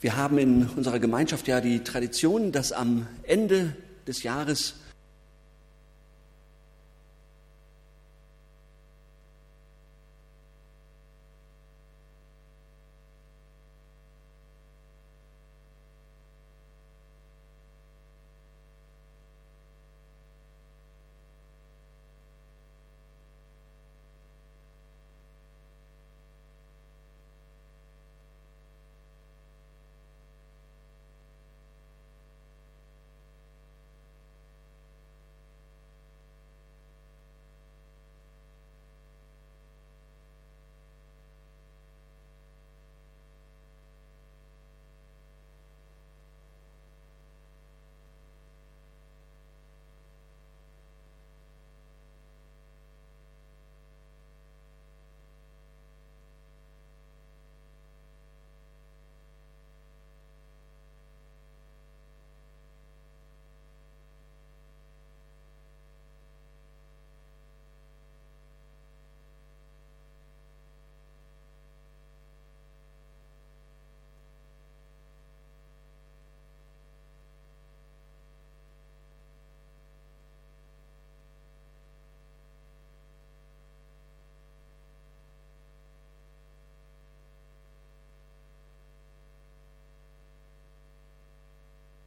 Wir haben in unserer Gemeinschaft ja die Tradition, dass am Ende des Jahres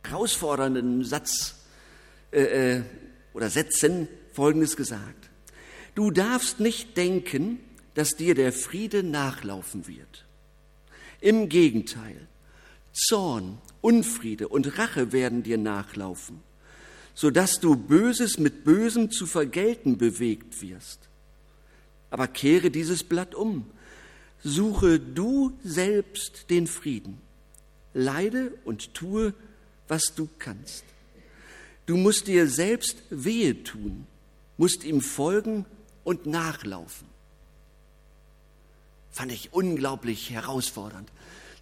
herausfordernden Satz äh, äh, oder Sätzen Folgendes gesagt. Du darfst nicht denken, dass dir der Friede nachlaufen wird. Im Gegenteil, Zorn, Unfriede und Rache werden dir nachlaufen, sodass du Böses mit Bösem zu vergelten bewegt wirst. Aber kehre dieses Blatt um, suche du selbst den Frieden, leide und tue was du kannst. Du musst dir selbst wehe tun, musst ihm folgen und nachlaufen. Fand ich unglaublich herausfordernd.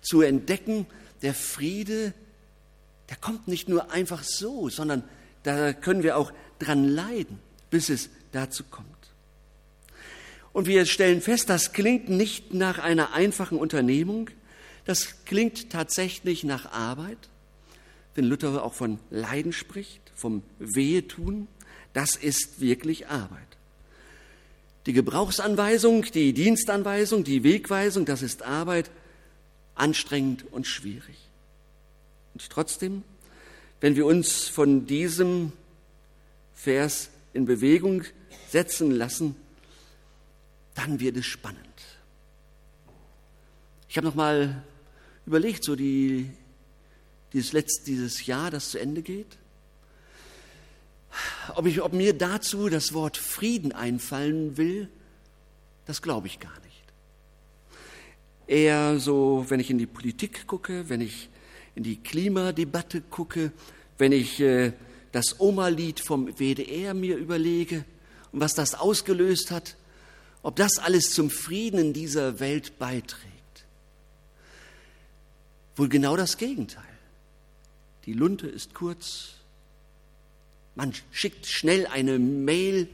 Zu entdecken, der Friede, der kommt nicht nur einfach so, sondern da können wir auch dran leiden, bis es dazu kommt. Und wir stellen fest, das klingt nicht nach einer einfachen Unternehmung, das klingt tatsächlich nach Arbeit, wenn Luther auch von Leiden spricht, vom Wehetun, das ist wirklich Arbeit. Die Gebrauchsanweisung, die Dienstanweisung, die Wegweisung, das ist Arbeit, anstrengend und schwierig. Und trotzdem, wenn wir uns von diesem Vers in Bewegung setzen lassen, dann wird es spannend. Ich habe noch mal überlegt, so die dieses letzte, dieses Jahr, das zu Ende geht? Ob, ich, ob mir dazu das Wort Frieden einfallen will, das glaube ich gar nicht. Eher so, wenn ich in die Politik gucke, wenn ich in die Klimadebatte gucke, wenn ich äh, das Oma-Lied vom WDR mir überlege und was das ausgelöst hat, ob das alles zum Frieden in dieser Welt beiträgt. Wohl genau das Gegenteil die Lunte ist kurz, man schickt schnell eine Mail,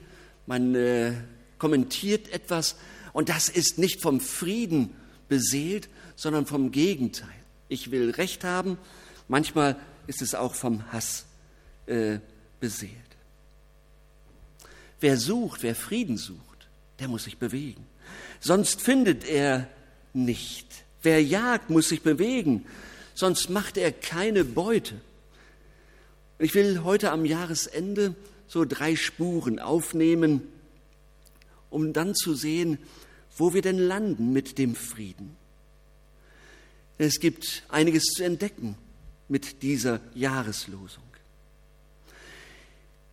man äh, kommentiert etwas und das ist nicht vom Frieden beseelt, sondern vom Gegenteil. Ich will Recht haben, manchmal ist es auch vom Hass äh, beseelt. Wer sucht, wer Frieden sucht, der muss sich bewegen. Sonst findet er nicht. Wer jagt, muss sich bewegen sonst macht er keine Beute. Ich will heute am Jahresende so drei Spuren aufnehmen, um dann zu sehen, wo wir denn landen mit dem Frieden. Es gibt einiges zu entdecken mit dieser Jahreslosung.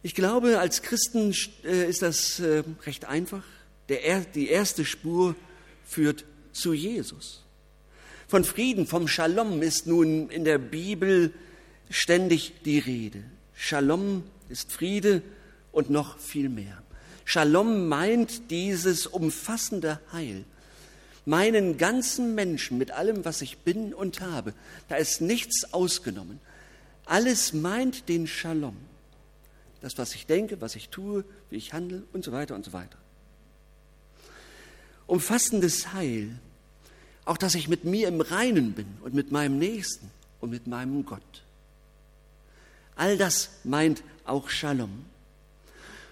Ich glaube, als Christen äh, ist das äh, recht einfach. die erste Spur führt zu Jesus. Von Frieden, vom Shalom ist nun in der Bibel ständig die Rede. Shalom ist Friede und noch viel mehr. Shalom meint dieses umfassende Heil. Meinen ganzen Menschen mit allem, was ich bin und habe. Da ist nichts ausgenommen. Alles meint den Shalom. Das, was ich denke, was ich tue, wie ich handle und so weiter und so weiter. Umfassendes Heil auch dass ich mit mir im Reinen bin und mit meinem Nächsten. und mit meinem Gott. All das meint auch Shalom.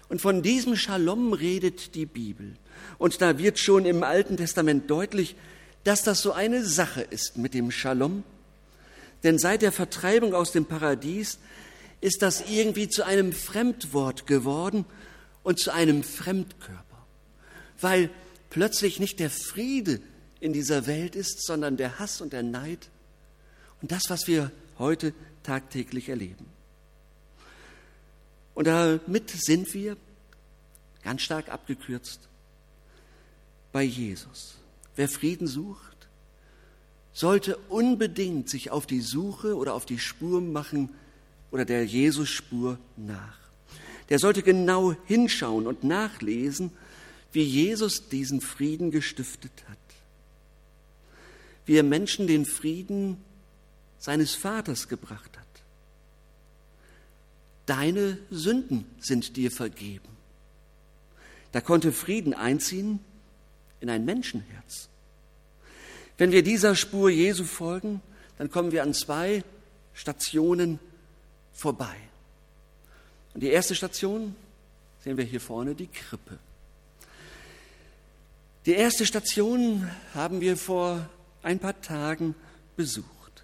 Und von diesem Shalom redet die Bibel. Und da wird schon im Alten Testament deutlich, dass das so eine Sache ist mit dem Shalom. Denn seit der Vertreibung aus dem Paradies ist das irgendwie zu einem Fremdwort geworden und zu einem Fremdkörper, weil plötzlich nicht der Friede in dieser Welt ist, sondern der Hass und der Neid und das, was wir heute tagtäglich erleben. Und damit sind wir, ganz stark abgekürzt, bei Jesus. Wer Frieden sucht, sollte unbedingt sich auf die Suche oder auf die Spur machen oder der Jesus-Spur nach. Der sollte genau hinschauen und nachlesen, wie Jesus diesen Frieden gestiftet hat. Wie er Menschen den Frieden seines Vaters gebracht hat. Deine Sünden sind dir vergeben. Da konnte Frieden einziehen in ein Menschenherz. Wenn wir dieser Spur Jesu folgen, dann kommen wir an zwei Stationen vorbei. Und die erste Station sehen wir hier vorne, die Krippe. Die erste Station haben wir vor ein paar Tagen besucht.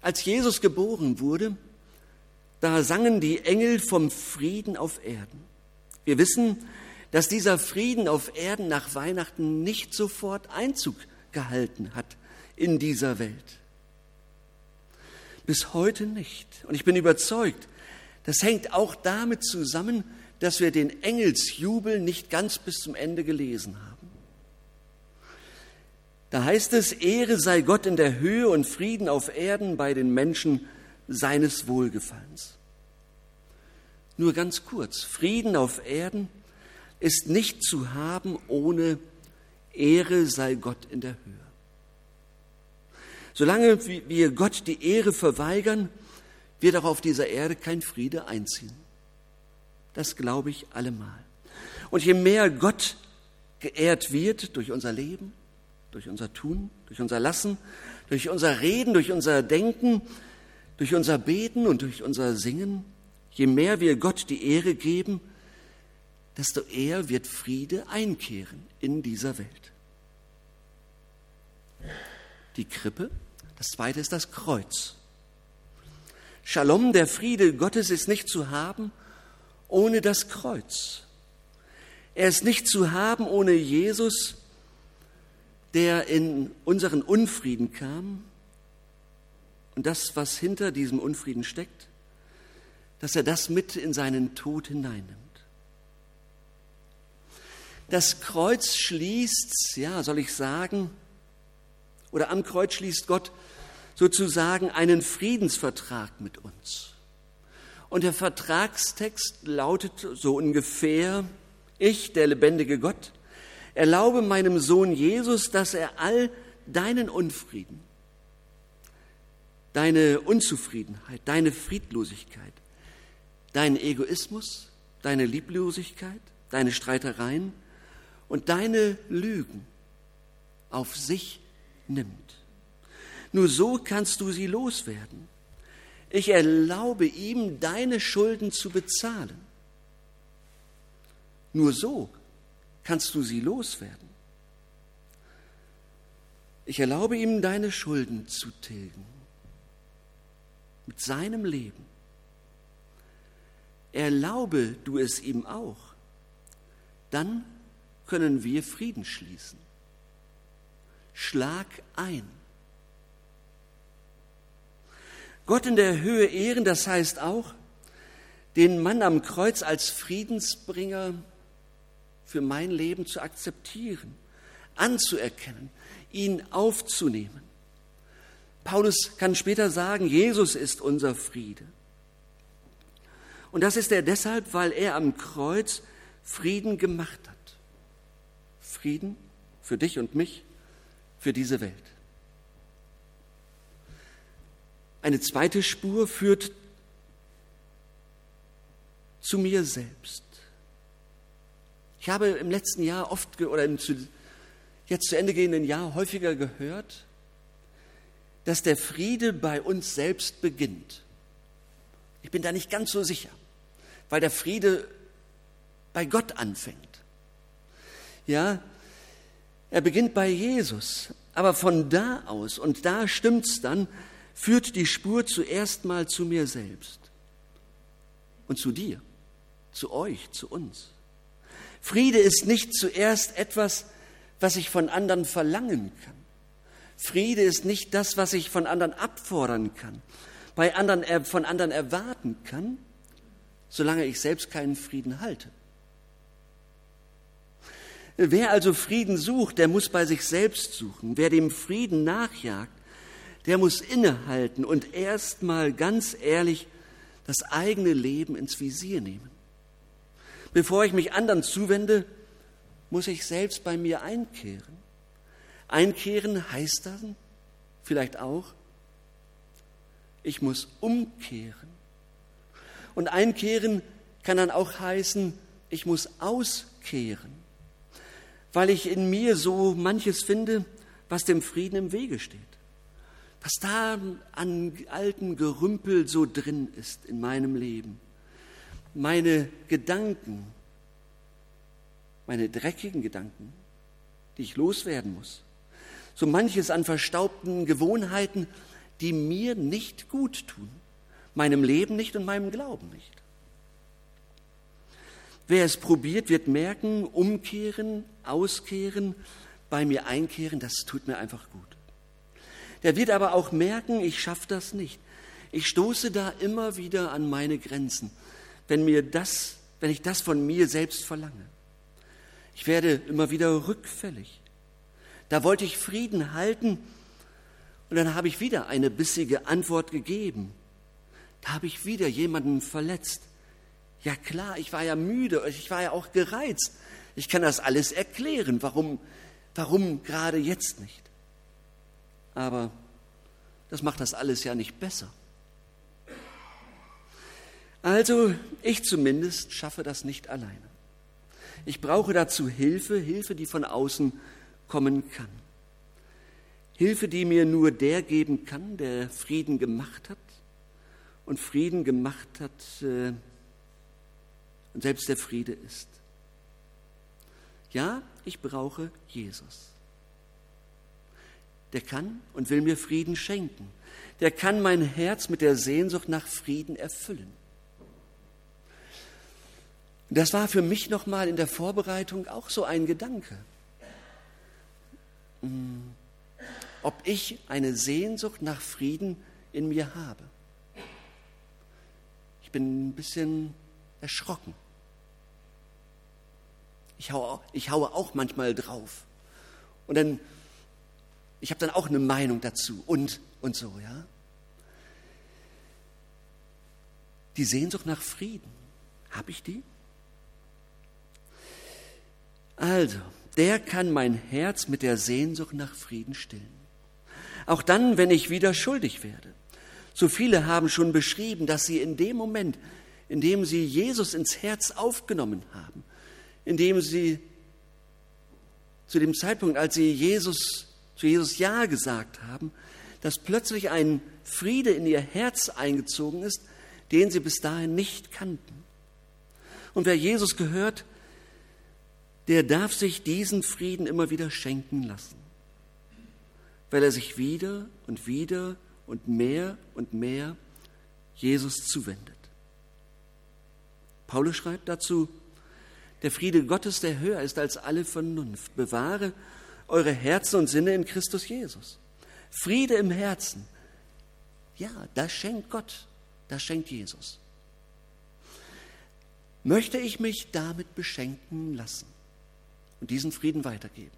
Als Jesus geboren wurde, da sangen die Engel vom Frieden auf Erden. Wir wissen, dass dieser Frieden auf Erden nach Weihnachten nicht sofort Einzug gehalten hat in dieser Welt. Bis heute nicht. Und ich bin überzeugt, das hängt auch damit zusammen, dass wir den Engelsjubel nicht ganz bis zum Ende gelesen haben. Da heißt es, Ehre sei Gott in der Höhe und Frieden auf Erden bei den Menschen, seines Wohlgefallens. Nur ganz kurz, Frieden auf Erden ist nicht zu haben ohne Ehre sei Gott in der Höhe. Solange wir Gott die Ehre verweigern, wird auch auf dieser Erde kein Friede einziehen. Das glaube ich allemal. Und je mehr Gott geehrt wird durch unser Leben, durch unser Tun, durch unser Lassen, durch unser Reden, durch unser Denken, durch unser Beten und durch unser Singen, je mehr wir Gott die Ehre geben, desto eher wird Friede einkehren in dieser Welt. Die Krippe, das zweite ist das Kreuz. Shalom, der Friede Gottes ist nicht zu haben ohne das Kreuz. Er ist nicht zu haben ohne Jesus, der in unseren Unfrieden kam, und das, was hinter diesem Unfrieden steckt, dass er das mit in seinen Tod hineinnimmt. Das Kreuz schließt, ja, soll ich sagen, oder am Kreuz schließt Gott sozusagen einen Friedensvertrag mit uns. Und der Vertragstext lautet so ungefähr, ich, der lebendige Gott, erlaube meinem Sohn Jesus, dass er all deinen Unfrieden, deine Unzufriedenheit, deine Friedlosigkeit, deinen Egoismus, deine Lieblosigkeit, deine Streitereien und deine Lügen auf sich nimmt. Nur so kannst du sie loswerden. Ich erlaube ihm, deine Schulden zu bezahlen. Nur so kannst du sie loswerden. Ich erlaube ihm, deine Schulden zu tilgen mit seinem Leben. Erlaube du es ihm auch, dann können wir Frieden schließen. Schlag ein. Gott in der Höhe ehren, das heißt auch, den Mann am Kreuz als Friedensbringer für mein Leben zu akzeptieren, anzuerkennen, ihn aufzunehmen. Paulus kann später sagen, Jesus ist unser Friede. Und das ist er deshalb, weil er am Kreuz Frieden gemacht hat. Frieden für dich und mich, für diese Welt. Eine zweite Spur führt zu mir selbst. Ich habe im letzten Jahr oft oder im jetzt zu Ende gehenden Jahr häufiger gehört, dass der Friede bei uns selbst beginnt. Ich bin da nicht ganz so sicher, weil der Friede bei Gott anfängt. Ja, er beginnt bei Jesus, aber von da aus, und da stimmt's dann, führt die Spur zuerst mal zu mir selbst und zu dir, zu euch, zu uns. Friede ist nicht zuerst etwas, was ich von anderen verlangen kann. Friede ist nicht das, was ich von anderen abfordern kann, bei anderen, von anderen erwarten kann, solange ich selbst keinen Frieden halte. Wer also Frieden sucht, der muss bei sich selbst suchen. Wer dem Frieden nachjagt, der muss innehalten und erstmal ganz ehrlich das eigene Leben ins Visier nehmen. Bevor ich mich anderen zuwende, muss ich selbst bei mir einkehren. Einkehren heißt dann vielleicht auch, ich muss umkehren. Und einkehren kann dann auch heißen, ich muss auskehren, weil ich in mir so manches finde, was dem Frieden im Wege steht. Was da an alten Gerümpel so drin ist in meinem Leben. Meine Gedanken, meine dreckigen Gedanken, die ich loswerden muss so manches an verstaubten Gewohnheiten, die mir nicht gut tun, meinem Leben nicht und meinem Glauben nicht. Wer es probiert, wird merken, umkehren, auskehren, bei mir einkehren, das tut mir einfach gut. Der wird aber auch merken, ich schaffe das nicht. Ich stoße da immer wieder an meine Grenzen, wenn mir das, wenn ich das von mir selbst verlange. Ich werde immer wieder rückfällig. Da wollte ich Frieden halten und dann habe ich wieder eine bissige Antwort gegeben. Da habe ich wieder jemanden verletzt. Ja klar, ich war ja müde, ich war ja auch gereizt. Ich kann das alles erklären, warum, warum gerade jetzt nicht. Aber das macht das alles ja nicht besser. Also ich zumindest schaffe das nicht alleine. Ich brauche dazu Hilfe, Hilfe, die von außen kommen kann. Hilfe, die mir nur der geben kann, der Frieden gemacht hat und Frieden gemacht hat äh, und selbst der Friede ist. Ja, ich brauche Jesus. Der kann und will mir Frieden schenken. Der kann mein Herz mit der Sehnsucht nach Frieden erfüllen. Das war für mich nochmal in der Vorbereitung auch so ein Gedanke ob ich eine Sehnsucht nach Frieden in mir habe. Ich bin ein bisschen erschrocken. Ich haue, ich haue auch manchmal drauf. Und dann, ich habe dann auch eine Meinung dazu und, und so, ja. Die Sehnsucht nach Frieden, habe ich die? Also, der kann mein Herz mit der Sehnsucht nach Frieden stillen. Auch dann, wenn ich wieder schuldig werde. So viele haben schon beschrieben, dass sie in dem Moment, in dem sie Jesus ins Herz aufgenommen haben, in dem sie zu dem Zeitpunkt, als sie Jesus, zu Jesus Ja gesagt haben, dass plötzlich ein Friede in ihr Herz eingezogen ist, den sie bis dahin nicht kannten. Und wer Jesus gehört, der darf sich diesen Frieden immer wieder schenken lassen, weil er sich wieder und wieder und mehr und mehr Jesus zuwendet. Paulus schreibt dazu, der Friede Gottes, der höher ist als alle Vernunft, bewahre eure Herzen und Sinne in Christus Jesus. Friede im Herzen, ja, das schenkt Gott, das schenkt Jesus. Möchte ich mich damit beschenken lassen? Und diesen Frieden weitergeben.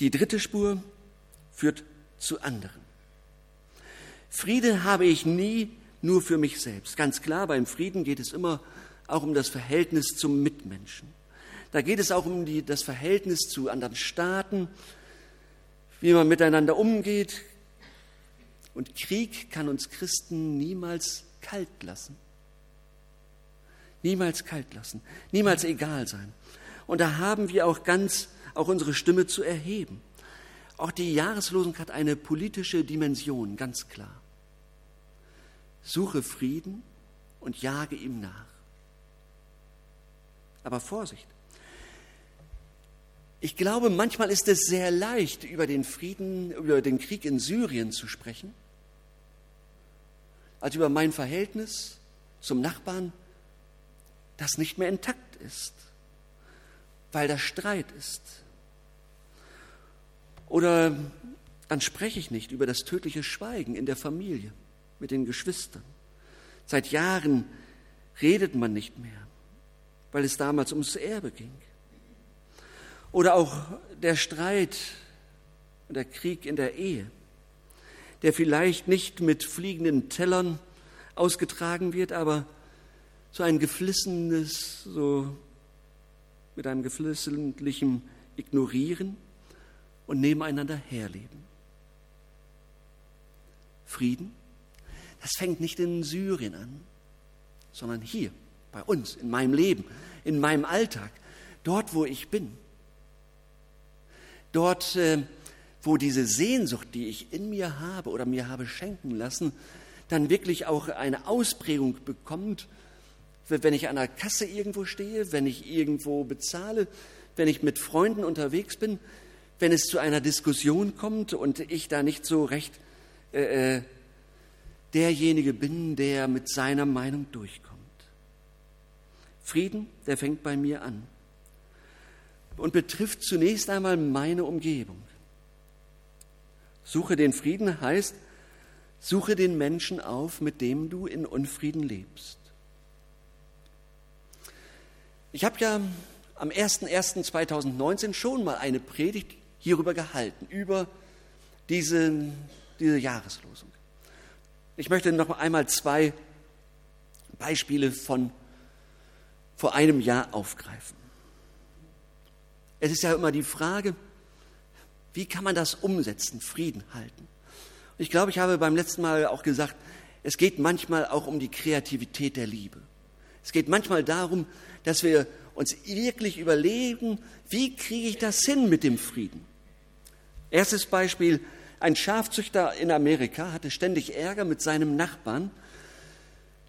Die dritte Spur führt zu anderen. Friede habe ich nie nur für mich selbst. Ganz klar, beim Frieden geht es immer auch um das Verhältnis zum Mitmenschen. Da geht es auch um die, das Verhältnis zu anderen Staaten, wie man miteinander umgeht. Und Krieg kann uns Christen niemals kalt lassen. Niemals kalt lassen, niemals egal sein. Und da haben wir auch ganz, auch unsere Stimme zu erheben. Auch die Jahreslosung hat eine politische Dimension, ganz klar. Suche Frieden und jage ihm nach. Aber Vorsicht. Ich glaube, manchmal ist es sehr leicht, über den Frieden, über den Krieg in Syrien zu sprechen, als über mein Verhältnis zum Nachbarn, das nicht mehr intakt ist, weil da Streit ist. Oder dann spreche ich nicht über das tödliche Schweigen in der Familie mit den Geschwistern. Seit Jahren redet man nicht mehr, weil es damals ums Erbe ging. Oder auch der Streit und der Krieg in der Ehe, der vielleicht nicht mit fliegenden Tellern ausgetragen wird, aber so ein geflissenes, so mit einem geflissentlichen Ignorieren und nebeneinander herleben. Frieden, das fängt nicht in Syrien an, sondern hier, bei uns, in meinem Leben, in meinem Alltag, dort, wo ich bin. Dort, äh, wo diese Sehnsucht, die ich in mir habe oder mir habe schenken lassen, dann wirklich auch eine Ausprägung bekommt, wenn ich an der Kasse irgendwo stehe, wenn ich irgendwo bezahle, wenn ich mit Freunden unterwegs bin, wenn es zu einer Diskussion kommt und ich da nicht so recht äh, äh derjenige bin, der mit seiner Meinung durchkommt. Frieden, der fängt bei mir an und betrifft zunächst einmal meine Umgebung. Suche den Frieden heißt, suche den Menschen auf, mit dem du in Unfrieden lebst. Ich habe ja am 01.01.2019 schon mal eine Predigt hierüber gehalten, über diese, diese Jahreslosung. Ich möchte noch einmal zwei Beispiele von vor einem Jahr aufgreifen. Es ist ja immer die Frage, wie kann man das umsetzen, Frieden halten? Und ich glaube, ich habe beim letzten Mal auch gesagt, es geht manchmal auch um die Kreativität der Liebe. Es geht manchmal darum, dass wir uns wirklich überlegen, wie kriege ich das hin mit dem Frieden? Erstes Beispiel, ein Schafzüchter in Amerika hatte ständig Ärger mit seinem Nachbarn,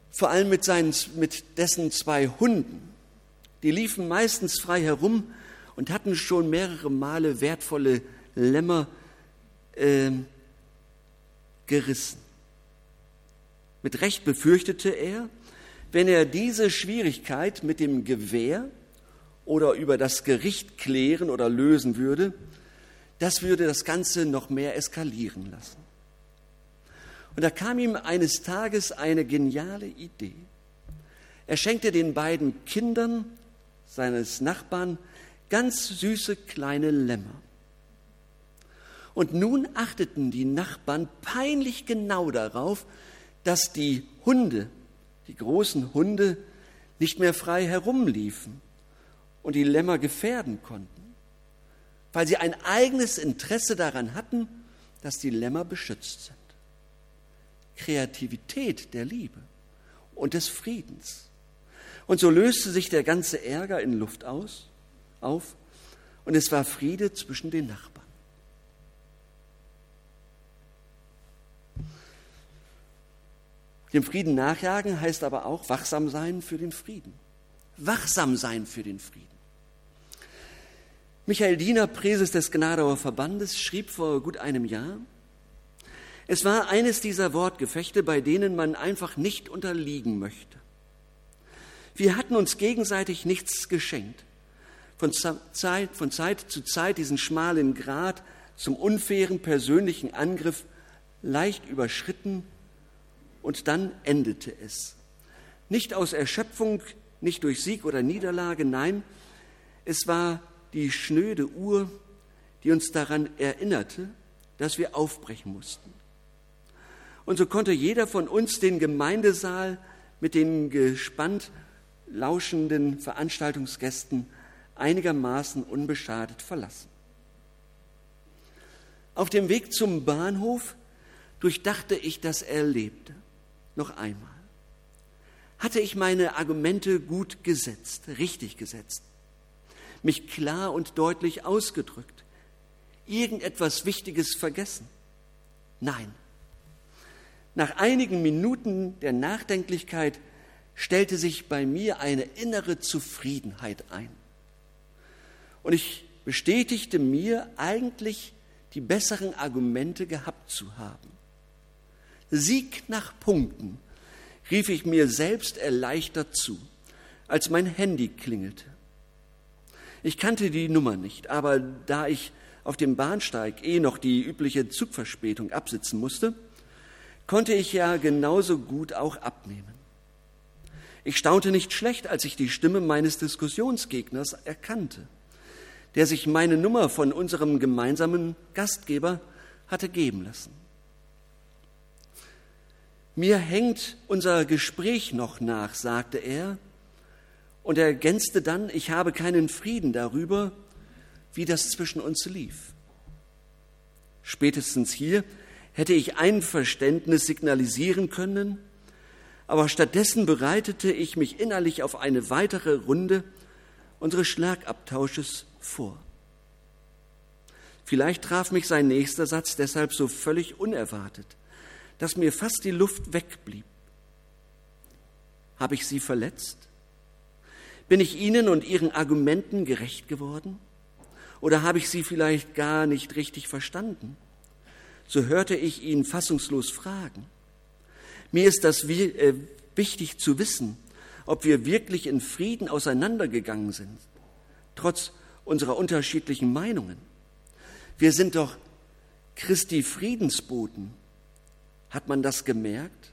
vor allem mit, seinen, mit dessen zwei Hunden. Die liefen meistens frei herum und hatten schon mehrere Male wertvolle Lämmer äh, gerissen. Mit Recht befürchtete er, wenn er diese Schwierigkeit mit dem Gewehr oder über das Gericht klären oder lösen würde, das würde das Ganze noch mehr eskalieren lassen. Und da kam ihm eines Tages eine geniale Idee. Er schenkte den beiden Kindern seines Nachbarn ganz süße kleine Lämmer. Und nun achteten die Nachbarn peinlich genau darauf, dass die Hunde, die großen Hunde, nicht mehr frei herumliefen und die Lämmer gefährden konnten, weil sie ein eigenes Interesse daran hatten, dass die Lämmer beschützt sind. Kreativität der Liebe und des Friedens. Und so löste sich der ganze Ärger in Luft aus auf und es war Friede zwischen den Nachbarn. Dem Frieden nachjagen heißt aber auch wachsam sein für den Frieden. Wachsam sein für den Frieden. Michael Diener, Präses des Gnadauer Verbandes, schrieb vor gut einem Jahr, es war eines dieser Wortgefechte, bei denen man einfach nicht unterliegen möchte. Wir hatten uns gegenseitig nichts geschenkt von Zeit, von Zeit zu Zeit diesen schmalen Grat zum unfairen persönlichen Angriff leicht überschritten und dann endete es. Nicht aus Erschöpfung, nicht durch Sieg oder Niederlage, nein, es war die schnöde Uhr, die uns daran erinnerte, dass wir aufbrechen mussten. Und so konnte jeder von uns den Gemeindesaal mit den gespannt lauschenden Veranstaltungsgästen einigermaßen unbeschadet verlassen. Auf dem Weg zum Bahnhof durchdachte ich das Erlebte noch einmal. Hatte ich meine Argumente gut gesetzt, richtig gesetzt, mich klar und deutlich ausgedrückt, irgendetwas Wichtiges vergessen? Nein. Nach einigen Minuten der Nachdenklichkeit stellte sich bei mir eine innere Zufriedenheit ein. Und ich bestätigte mir eigentlich die besseren Argumente gehabt zu haben. Sieg nach Punkten rief ich mir selbst erleichtert zu, als mein Handy klingelte. Ich kannte die Nummer nicht, aber da ich auf dem Bahnsteig eh noch die übliche Zugverspätung absitzen musste, konnte ich ja genauso gut auch abnehmen. Ich staunte nicht schlecht, als ich die Stimme meines Diskussionsgegners erkannte, der sich meine Nummer von unserem gemeinsamen Gastgeber hatte geben lassen. Mir hängt unser Gespräch noch nach, sagte er, und ergänzte dann, ich habe keinen Frieden darüber, wie das zwischen uns lief. Spätestens hier hätte ich Einverständnis signalisieren können, aber stattdessen bereitete ich mich innerlich auf eine weitere Runde unseres Schlagabtausches vor. Vielleicht traf mich sein nächster Satz deshalb so völlig unerwartet dass mir fast die Luft wegblieb. Habe ich Sie verletzt? Bin ich Ihnen und Ihren Argumenten gerecht geworden? Oder habe ich Sie vielleicht gar nicht richtig verstanden? So hörte ich ihn fassungslos fragen. Mir ist das äh, wichtig zu wissen, ob wir wirklich in Frieden auseinandergegangen sind, trotz unserer unterschiedlichen Meinungen. Wir sind doch Christi Friedensboten hat man das gemerkt?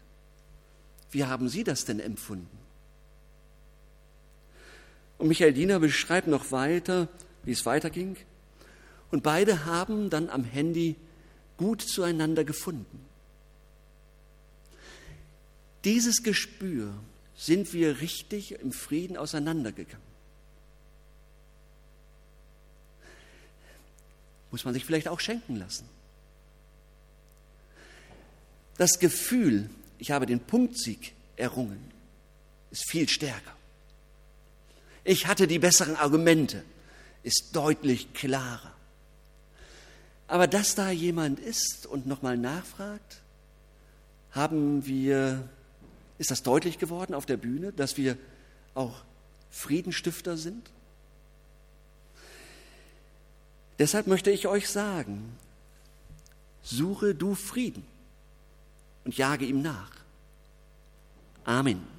Wie haben Sie das denn empfunden? Und Michael Diener beschreibt noch weiter, wie es weiterging. Und beide haben dann am Handy gut zueinander gefunden. Dieses Gespür sind wir richtig im Frieden auseinandergegangen. Muss man sich vielleicht auch schenken lassen. Das Gefühl, ich habe den Punktsieg errungen, ist viel stärker. Ich hatte die besseren Argumente, ist deutlich klarer. Aber dass da jemand ist und nochmal nachfragt, haben wir, ist das deutlich geworden auf der Bühne, dass wir auch Friedenstifter sind? Deshalb möchte ich euch sagen, suche du Frieden und jage ihm nach. Amen.